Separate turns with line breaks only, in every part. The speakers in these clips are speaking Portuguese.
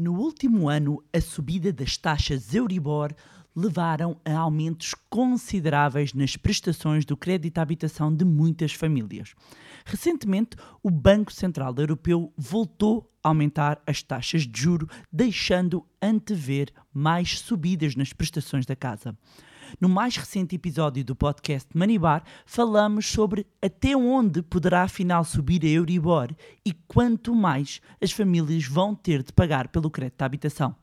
No último ano, a subida das taxas Euribor levaram a aumentos consideráveis nas prestações do crédito à habitação de muitas famílias. Recentemente, o Banco Central Europeu voltou a aumentar as taxas de juro, deixando antever mais subidas nas prestações da casa. No mais recente episódio do podcast Manibar, falamos sobre até onde poderá afinal subir a Euribor e quanto mais as famílias vão ter de pagar pelo crédito à habitação.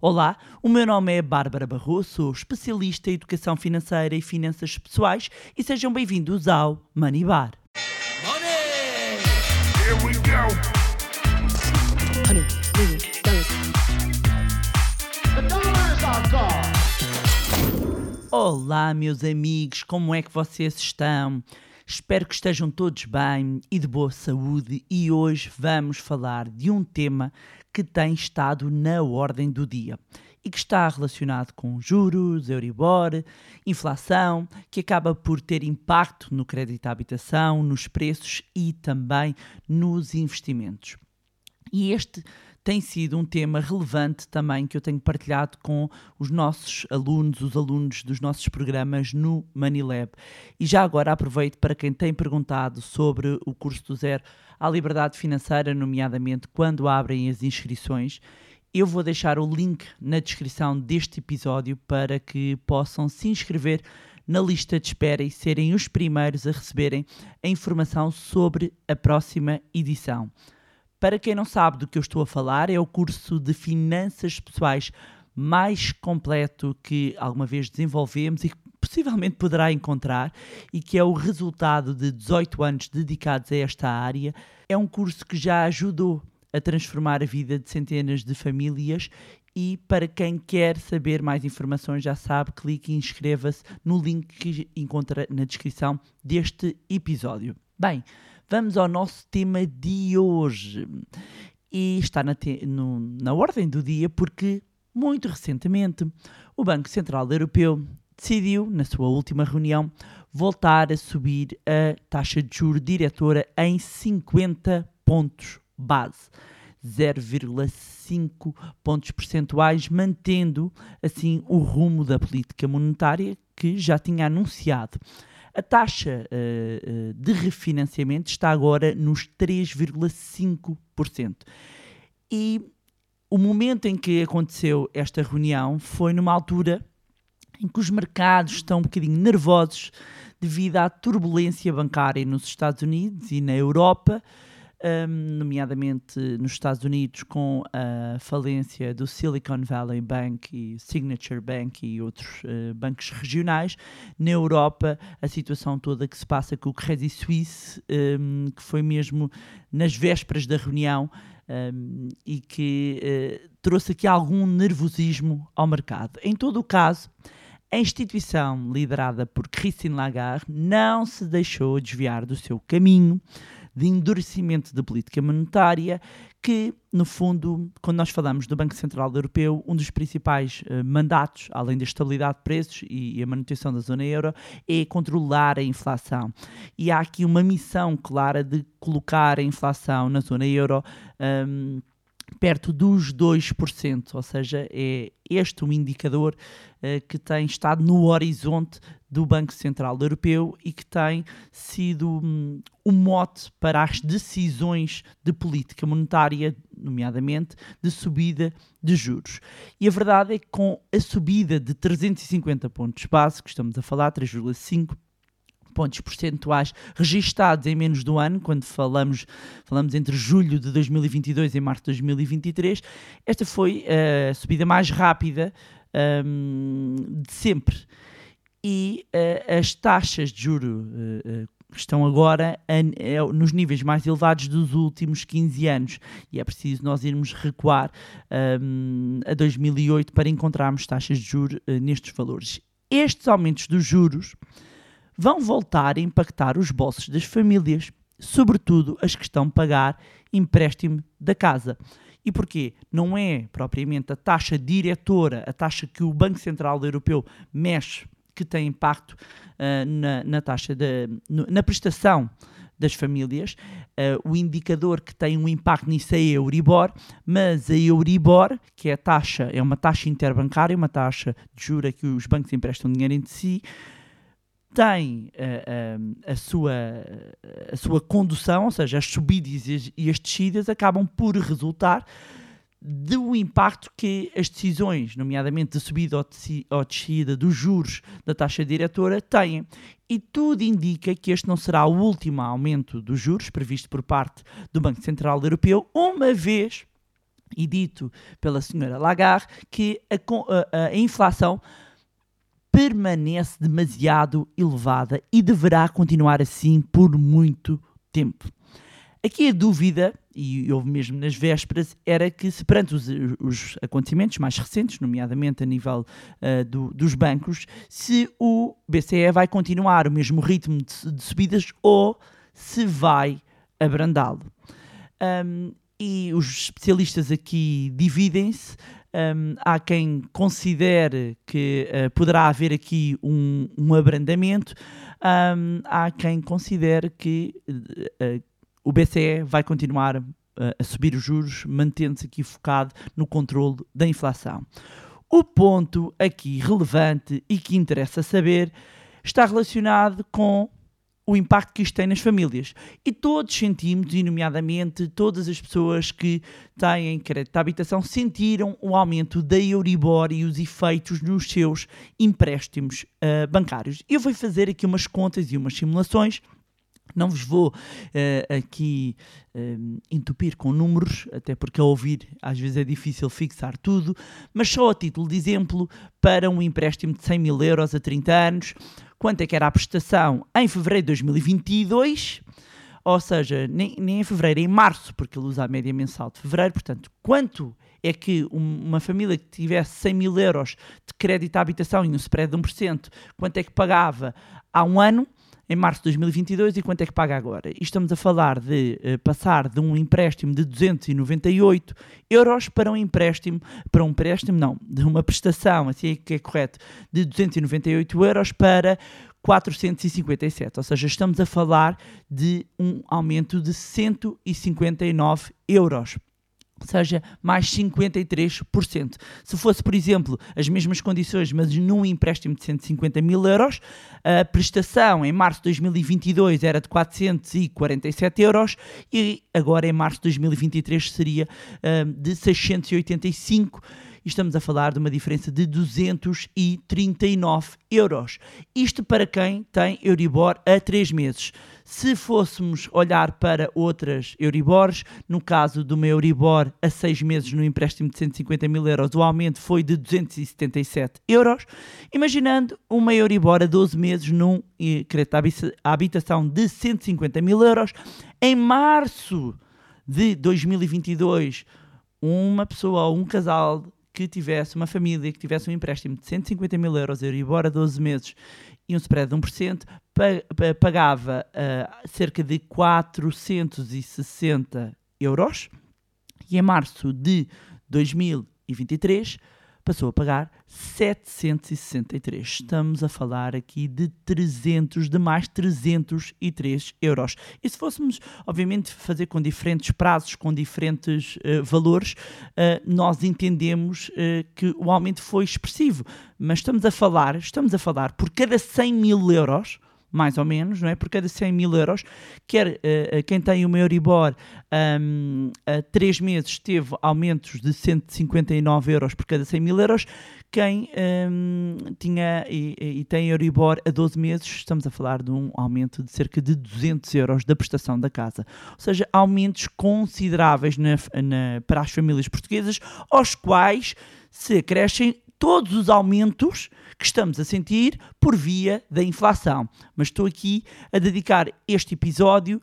Olá, o meu nome é Bárbara Barroso, sou especialista em educação financeira e finanças pessoais e sejam bem-vindos ao Manibar.
Money!
Here we go.
Olá, meus amigos, como é que vocês estão? Espero que estejam todos bem e de boa saúde. E hoje vamos falar de um tema que tem estado na ordem do dia e que está relacionado com juros, Euribor, inflação, que acaba por ter impacto no crédito à habitação, nos preços e também nos investimentos. E este tem sido um tema relevante também que eu tenho partilhado com os nossos alunos, os alunos dos nossos programas no Manilab. E já agora aproveito para quem tem perguntado sobre o curso do zero à liberdade financeira, nomeadamente quando abrem as inscrições. Eu vou deixar o link na descrição deste episódio para que possam se inscrever na lista de espera e serem os primeiros a receberem a informação sobre a próxima edição. Para quem não sabe do que eu estou a falar, é o curso de finanças pessoais mais completo que alguma vez desenvolvemos e que possivelmente poderá encontrar e que é o resultado de 18 anos dedicados a esta área. É um curso que já ajudou a transformar a vida de centenas de famílias e para quem quer saber mais informações, já sabe, clique e inscreva-se no link que encontra na descrição deste episódio. Bem, vamos ao nosso tema de hoje. E está na, no- na ordem do dia porque, muito recentemente, o Banco Central Europeu decidiu, na sua última reunião, voltar a subir a taxa de juro diretora em 50 pontos base. 0,5 pontos percentuais, mantendo assim o rumo da política monetária que já tinha anunciado. A taxa eh, de refinanciamento está agora nos 3,5%. E o momento em que aconteceu esta reunião foi numa altura em que os mercados estão um bocadinho nervosos devido à turbulência bancária nos Estados Unidos e na Europa, hum, nomeadamente nos Estados Unidos com a falência do Silicon Valley Bank e Signature Bank e outros eh, bancos regionais. Na Europa, a situação toda que se passa com o Credit Suisse, hum, que foi mesmo nas vésperas da reunião, um, e que eh, trouxe aqui algum nervosismo ao mercado. Em todo o caso, a instituição liderada por Christine Lagarde não se deixou desviar do seu caminho de endurecimento da política monetária, que, no fundo, quando nós falamos do Banco Central Europeu, um dos principais eh, mandatos, além da estabilidade de preços e, e a manutenção da zona euro, é controlar a inflação. E há aqui uma missão clara de colocar a inflação na zona euro. hum, perto dos 2%, ou seja, é este um indicador eh, que tem estado no horizonte do Banco Central Europeu e que tem sido hum, o mote para as decisões de política monetária, nomeadamente de subida de juros. E a verdade é que com a subida de 350 pontos que estamos a falar, 3,5 pontos percentuais registados em menos um ano, quando falamos, falamos entre julho de 2022 e março de 2023, esta foi a subida mais rápida hum, de sempre. E eh, as taxas de juro eh, eh, estão agora a- nos níveis mais elevados dos últimos 15 anos e é preciso nós irmos recuar hum, a 2008 para encontrarmos taxas de juros eh, nestes valores. Estes aumentos dos juros vão voltar a impactar os bolsos das famílias, sobretudo as que estão a pagar empréstimo da casa. E porquê? Não é propriamente a taxa diretora, a taxa que o Banco Central Europeu mexe, que tem impacto ah, na, na taxa, de, na prestação das famílias. Uh, o indicador que tem um impacto nisso é a Euribor, mas a Euribor, que é a taxa, é uma taxa interbancária, uma taxa de jura que os bancos emprestam dinheiro entre si, tem uh, uh, a, sua, a sua condução, ou seja, as subidas e as, as descidas acabam por resultar do impacto que as decisões, nomeadamente de subida ou descida dos juros da taxa diretora, têm. E tudo indica que este não será o último aumento dos juros previsto por parte do Banco Central Europeu, uma vez, e dito pela senhora Lagarde, que a, a, a inflação permanece demasiado elevada e deverá continuar assim por muito tempo. Aqui a dúvida, e houve mesmo nas vésperas, era que se perante os, os acontecimentos mais recentes, nomeadamente a nível uh, do, dos bancos, se o BCE vai continuar o mesmo ritmo de, de subidas ou se vai abrandá-lo. Um, e os especialistas aqui dividem-se. Um, há quem considere que uh, poderá haver aqui um, um abrandamento, um, há quem considere que uh, o BCE vai continuar a subir os juros, mantendo-se aqui focado no controle da inflação. O ponto aqui relevante e que interessa saber está relacionado com o impacto que isto tem nas famílias. E todos sentimos, e nomeadamente todas as pessoas que têm crédito de habitação, sentiram o aumento da Euribor e os efeitos nos seus empréstimos uh, bancários. Eu vou fazer aqui umas contas e umas simulações não vos vou uh, aqui uh, entupir com números, até porque a ouvir às vezes é difícil fixar tudo, mas só a título de exemplo, para um empréstimo de 100 mil euros a 30 anos, quanto é que era a prestação em fevereiro de 2022? Ou seja, nem, nem em fevereiro, em março, porque ele usa a média mensal de fevereiro, portanto, quanto é que uma família que tivesse 100 mil euros de crédito à habitação e um spread de 1%, quanto é que pagava há um ano? Em março de 2022 e quanto é que paga agora? E estamos a falar de uh, passar de um empréstimo de 298 euros para um empréstimo, para um empréstimo não, de uma prestação, assim é que é correto, de 298 euros para 457, ou seja, estamos a falar de um aumento de 159 euros seja mais 53%. Se fosse, por exemplo, as mesmas condições, mas num empréstimo de 150 mil euros, a prestação em março de 2022 era de 447 euros e agora em março de 2023 seria uh, de 685 estamos a falar de uma diferença de 239 euros. Isto para quem tem Euribor a 3 meses. Se fôssemos olhar para outras Euribors, no caso de uma Euribor a 6 meses no empréstimo de 150 mil euros, o aumento foi de 277 euros. Imaginando uma Euribor a 12 meses num crédito à habitação de 150 mil euros, em março de 2022, uma pessoa ou um casal que tivesse uma família que tivesse um empréstimo de 150 mil euros Euribor a 12 meses e um spread de 1%, pagava uh, cerca de 460 euros. E em março de 2023 passou a pagar 763. Estamos a falar aqui de 300, de mais 303 euros. E se fôssemos, obviamente, fazer com diferentes prazos, com diferentes uh, valores, uh, nós entendemos uh, que o aumento foi expressivo. Mas estamos a falar, estamos a falar por cada 100 mil euros, mais ou menos, não é? Por cada 100 mil euros, quer uh, quem tem o Euribor um, a 3 meses teve aumentos de 159 euros por cada 100 mil euros, quem um, tinha e, e, tem Euribor a 12 meses, estamos a falar de um aumento de cerca de 200 euros da prestação da casa. Ou seja, aumentos consideráveis na, na, para as famílias portuguesas, aos quais se acrescem todos os aumentos que estamos a sentir por via da inflação. Mas estou aqui a dedicar este episódio,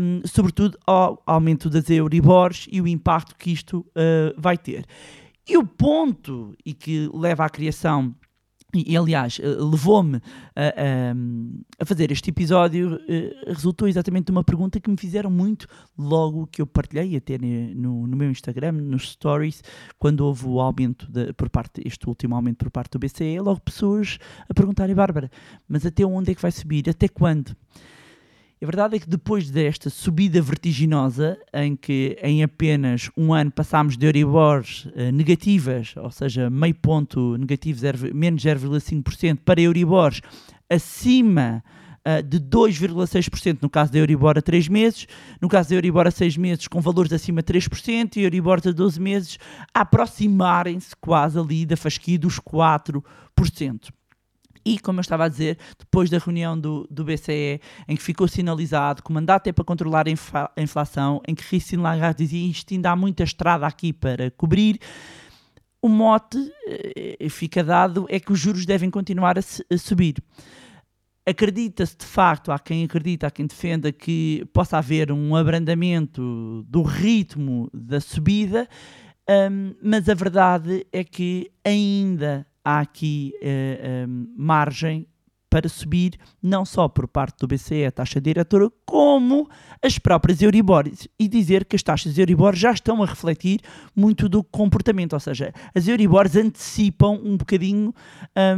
um, sobretudo ao aumento das Euribors e o impacto que isto uh, vai ter. E o ponto e que leva à criação e, aliás, eh, levou-me a, a, a, fazer este episódio, eh, resultou exatamente de uma pergunta que me fizeram muito logo que eu partilhei, até no, no meu Instagram, nos stories, quando houve o aumento, de, por parte, este último aumento por parte do BCE, logo pessoas a perguntarem, Bárbara, mas até onde é que vai subir? Até quando? A verdade é que depois desta subida vertiginosa, em que em apenas um ano passámos de Euribors eh, negativas, ou seja, meio ponto negativo, menos 0,5%, para Euribors acima ah, de 2,6% no caso da Euribor a 3 meses, no caso da Euribor a 6 meses com valores acima de 3% e Euribor a 12 meses a aproximarem-se quase ali da fasquia dos 4%. E, como eu estava a dizer, depois da reunião do, do BCE, em que ficou sinalizado que o mandato é para controlar a infa- a inflação, em que Christine Lagarde dizia isto ainda há muita estrada aqui para cobrir, o mote eh, fica dado é que os juros devem continuar a, a subir. Acredita-se de facto, há quem acredita, há quem defenda que possa haver um abrandamento do ritmo da subida, hum, mas a verdade é que ainda há aqui eh, hum, margem para subir, não só por parte do BCE, a taxa diretora, como as próprias Euribores. E dizer que as taxas Euribor já estão a refletir muito do comportamento, ou seja, as Euribors antecipam um bocadinho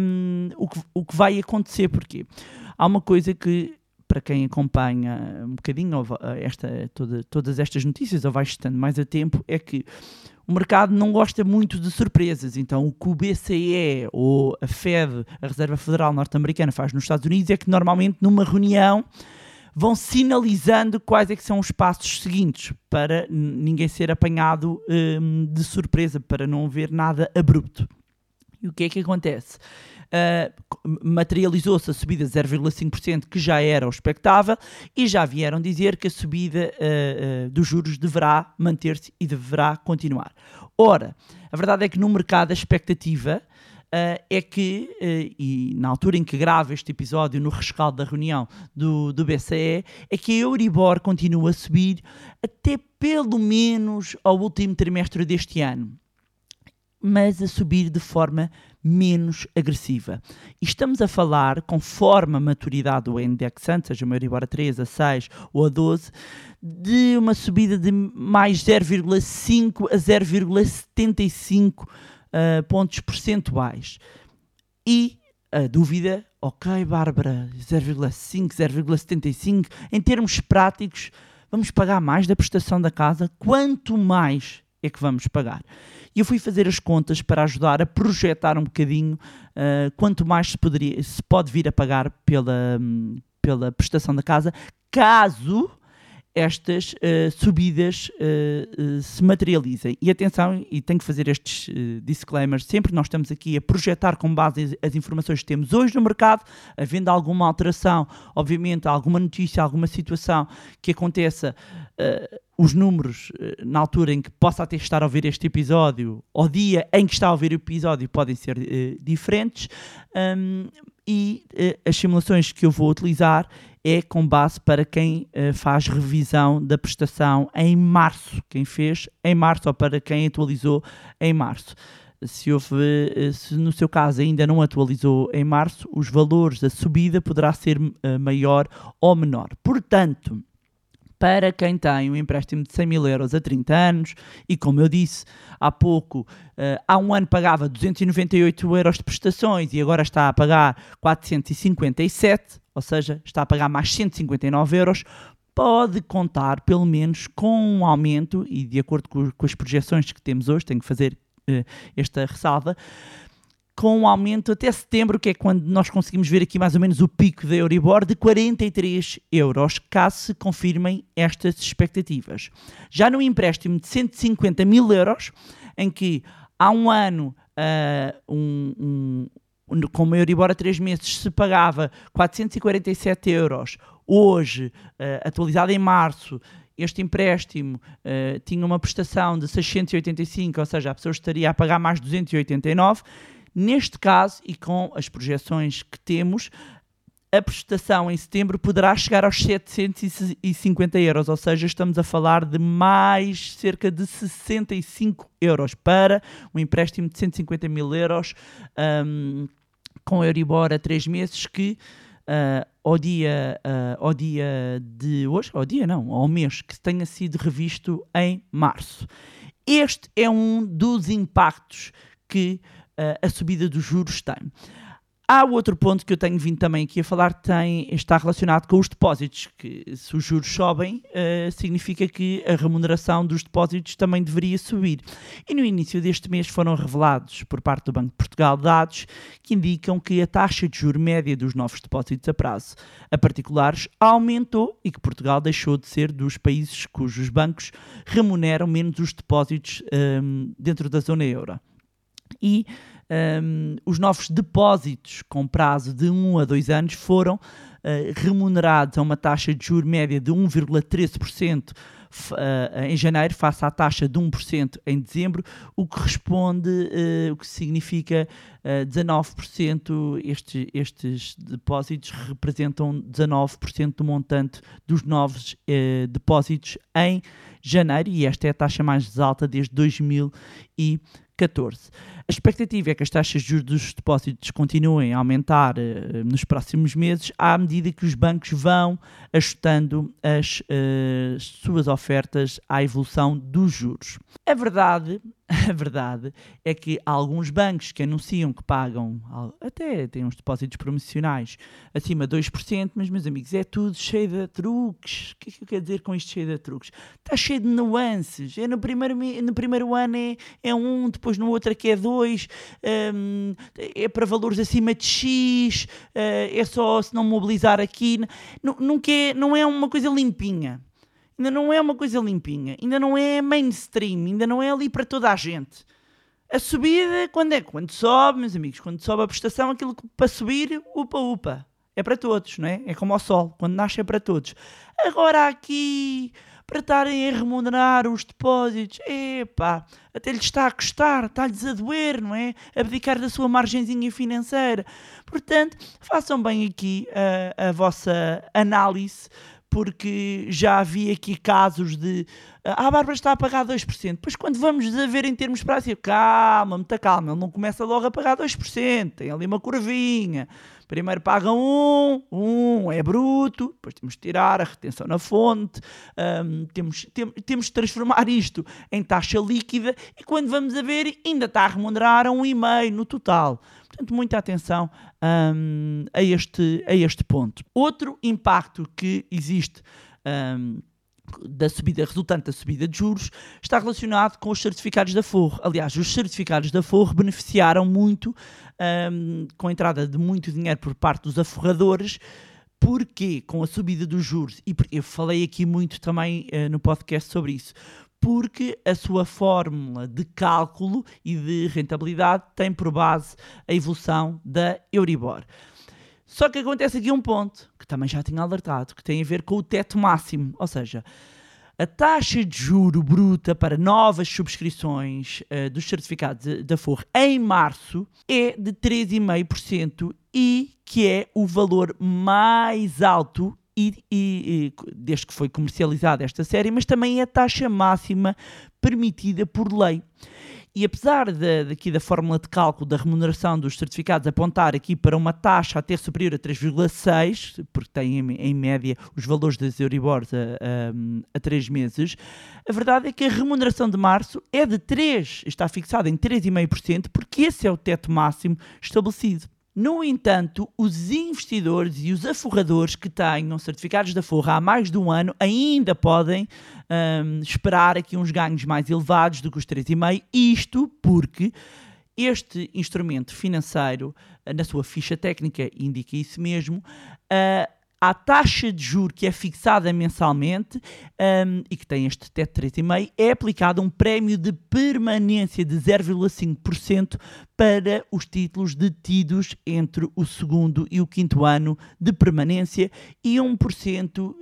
hum, o, que, o que vai acontecer. Porquê? Há uma coisa que, para quem acompanha um bocadinho esta, toda- todas estas notícias, ou vai estando mais a tempo, é que o mercado não gosta muito de surpresas. Então, o que o BCE ou a Fed, a Reserva Federal Norte-Americana, faz nos Estados Unidos é que normalmente numa reunião vão sinalizando quais é que são os passos seguintes para ninguém ser apanhado hum, de surpresa, para não haver nada abrupto. E o que é que acontece? Uh, materializou-se a subida de 0,5%, que já era o expectável, e já vieram dizer que a subida uh, uh, dos juros deverá manter-se e deverá continuar. Ora, a verdade é que no mercado a expectativa uh, é que, uh, e na altura em que gravo este episódio, no rescaldo da reunião do, do BCE, é que a Euribor continua a subir até pelo menos ao último trimestre deste ano mas a subir de forma menos agressiva. E estamos a falar, conforme a maturidade do indexante, seja uma Euribor a 3, a 6 ou a 12, de uma subida de mais 0,5 a 0,75 uh, pontos percentuais. E a dúvida, ok, Bárbara, 0,5, 0,75, em termos práticos, vamos pagar mais da prestação da casa? Quanto mais é que vamos pagar? E eu fui fazer as contas para ajudar a projetar um bocadinho uh, quanto mais se, poderia, se pode vir a pagar pela, um, pela prestação da casa, caso estas uh, subidas uh, uh, se materializem. E atenção, e tenho que fazer estes disclaimers, sempre nós estamos aqui a projetar com base as informações que temos hoje no mercado, havendo alguma alteração, obviamente, alguma notícia, alguma situação que aconteça, os números na altura em que possa até estar a ouvir este episódio, ao dia em que está a ouvir o episódio, podem ser diferentes, um, e as simulações que eu vou utilizar é com base para quem uh, faz revisão da prestação em março, quem fez em março ou para quem atualizou em março. Se, houve, uh, se no seu caso ainda não atualizou em março, os valores da subida poderá ser uh, maior ou menor. Portanto, para quem tem um empréstimo de 100 mil euros a 30 anos, e como eu disse há pouco, há um ano pagava 298 euros de prestações e agora está a pagar 457, ou seja, está a pagar mais 159 euros, pode contar pelo menos com um aumento, e de acordo com, com as projeções que temos hoje, tenho que fazer uh, esta ressalva, com um aumento até setembro, que é quando nós conseguimos ver aqui mais ou menos o pico da Euribor, de 43 euros, caso se confirmem estas expectativas. Já no empréstimo de 150 mil euros, em que há um ano uh, um, um, com uma Euribor a 3 meses se pagava 447 euros, hoje, uh, atualizado em março, este empréstimo uh, tinha uma prestação de 685, ou seja, a pessoa estaria a pagar mais 289. Neste caso, e com as projeções que temos, a prestação em setembro poderá chegar aos 750 euros, ou seja, estamos a falar de mais cerca de 65 euros para um empréstimo de 150 mil euros um, com Euribor a 3 meses que uh, ao, dia, uh, ao dia de hoje, ao dia não, ao mês que tenha sido revisto em março. Este é um dos impactos que uh, a subida dos juros tem. Há outro ponto que eu tenho vindo também aqui a falar, tem, está relacionado com os depósitos, que se os juros sobem, uh, significa que a remuneração dos depósitos também deveria subir. E no início deste mês foram revelados por parte do Banco de Portugal dados que indicam que a taxa de juro média dos novos depósitos a prazo a particulares aumentou e que Portugal deixou de ser dos países cujos bancos remuneram menos os depósitos um, dentro da zona euro. E um, os novos depósitos com prazo de 1 a 2 anos foram uh, remunerados a uma taxa de juros média de 1,13% uh, em janeiro, face à taxa de 1% em dezembro, o que responde, uh, o que significa 19%, estes, estes depósitos representam 19% do montante dos novos depósitos em janeiro, e esta é a taxa mais alta desde 2014. A expectativa é que as taxas de juros dos depósitos continuem a aumentar uh, nos próximos meses, à medida que os bancos vão ajustando as uh, suas ofertas à evolução dos juros. A verdade a verdade é que alguns bancos que anunciam que pagam, até têm uns depósitos promocionais acima de 2%, mas, meus amigos, é tudo cheio de truques. O que é que eu quero dizer com isto cheio de truques? Está cheio de nuances. É no, primeiro, no primeiro ano é, é um, depois no outro aqui é dois, um, é para valores acima de X, uh, é só se não mobilizar aqui. Não, quer, não é uma coisa limpinha ainda não é uma coisa limpinha, ainda não é mainstream, ainda não é ali para toda a gente. A subida, quando é? Quando sobe, meus amigos, quando sobe a prestação, aquilo que para subir, upa, upa. É para todos, não é? É como o sol, quando nasce é para todos. Agora aqui, para estarem a remunerar os depósitos, epá, até lhes está a custar, está-lhes a doer, não é? Abdicar da sua margenzinha financeira. Portanto, façam bem aqui a, a vossa análise porque já havia aqui casos de ah, a Bárbara está a pagar 2%. Depois, quando vamos a ver em termos práticos, calma, muita calma, ele não começa logo a pagar 2%, tem ali uma curvinha. Primeiro paga um, um é bruto, depois temos de tirar a retenção na fonte, um, temos, tem, temos de transformar isto em taxa líquida e quando vamos a ver ainda está a remunerar a 1,5 no total. Portanto, muita atenção um, a, este, a este ponto. Outro impacto que existe. Um, da subida resultante da subida de juros está relacionado com os certificados da Forro. Aliás, os certificados da Forro beneficiaram muito um, com a entrada de muito dinheiro por parte dos aforradores. Porque com a subida dos juros, e eu falei aqui muito também uh, no podcast sobre isso, porque a sua fórmula de cálculo e de rentabilidade tem por base a evolução da Euribor. Só que acontece aqui um ponto, que também já tinha alertado, que tem a ver com o teto máximo, ou seja, a taxa de juro bruta para novas subscrições uh, dos certificados da Forre em março é de 3,5% e que é o valor mais alto e, e, e, desde que foi comercializada esta série, mas também é a taxa máxima permitida por lei. E apesar de, daqui da fórmula de cálculo da remuneração dos certificados apontar aqui para uma taxa até superior a 3,6, porque tem em, em, média os valores das Euribors a, a, a 3 meses, a verdade é que a remuneração de março é de 3, está fixada em 3,5%, porque esse é o teto máximo estabelecido. No entanto, os investidores e os aforradores que tenham certificados da forra há mais de um ano ainda podem um, esperar aqui uns ganhos mais elevados do que os 3,5%, isto porque este instrumento financeiro, na sua ficha técnica, indica isso mesmo, uh, a taxa de juro que é fixada mensalmente um, e que tem este teto 3,5 é aplicado um prémio de permanência de 0,5% para os títulos detidos entre o segundo e o quinto ano de permanência e 1% uh, uh,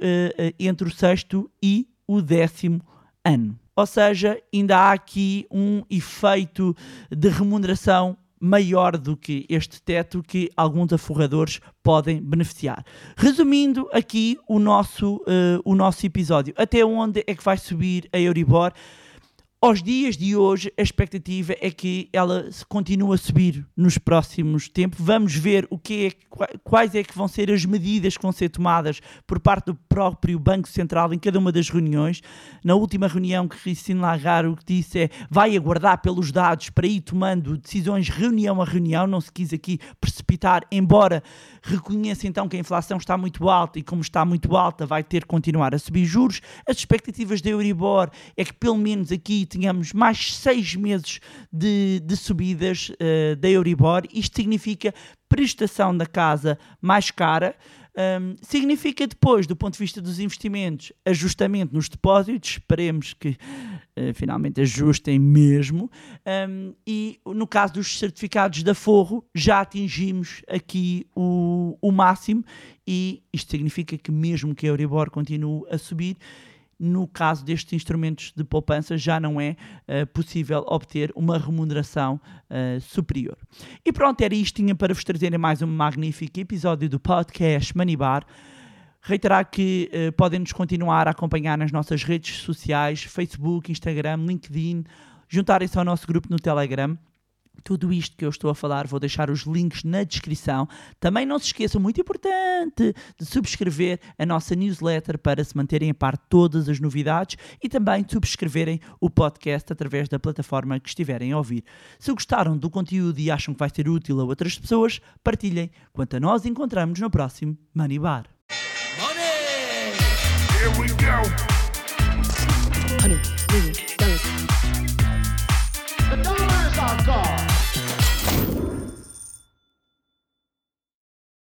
entre o sexto e o décimo ano. Ou seja, ainda há aqui um efeito de remuneração maior do que este teto que alguns aforradores podem beneficiar. Resumindo aqui o nosso, uh, o nosso episódio, até onde é que vai subir a Euribor? Aos dias de hoje, a expectativa é que ela continue a subir nos próximos tempos. Vamos ver o que é, qua- quais é que vão ser as medidas que vão ser tomadas por parte do próprio Banco Central em cada uma das reuniões. Na última reunião que Christine Lagarde o que disse é vai aguardar pelos dados para ir tomando decisões reunião a reunião, não se quis aqui precipitar, embora reconheça então que a inflação está muito alta e como está muito alta vai ter que continuar a subir juros. As expectativas da Euribor é que pelo menos aqui tenhamos mais seis meses de, de subidas eh, da Euribor. Isto significa prestação da casa mais cara. Um, significa depois, do ponto de vista dos investimentos, ajustamento nos depósitos, esperemos que eh, finalmente ajustem mesmo. Um, e no caso dos certificados de aforro, já atingimos aqui o, o máximo, e isto significa que, mesmo que a Euribor continue a subir, no caso destes instrumentos de poupança, já não é eh, possível obter uma remuneração eh, superior. E pronto, era isto. Tinha para vos trazerem mais um magnífico episódio do podcast Manibar. Reiterar que eh, podem nos continuar a acompanhar nas nossas redes sociais, Facebook, Instagram, LinkedIn, juntarem-se ao nosso grupo no Telegram. Tudo isto que eu estou a falar, vou deixar os links na descrição. Também não se esqueçam, muito importante, de subscrever a nossa newsletter para se manterem a par de todas as novidades e também de subscreverem o podcast através da plataforma que estiverem a ouvir. Se gostaram do conteúdo e acham que vai ser útil a outras pessoas, partilhem. Quanto a nós, encontramos no próximo Money Bar.
Money!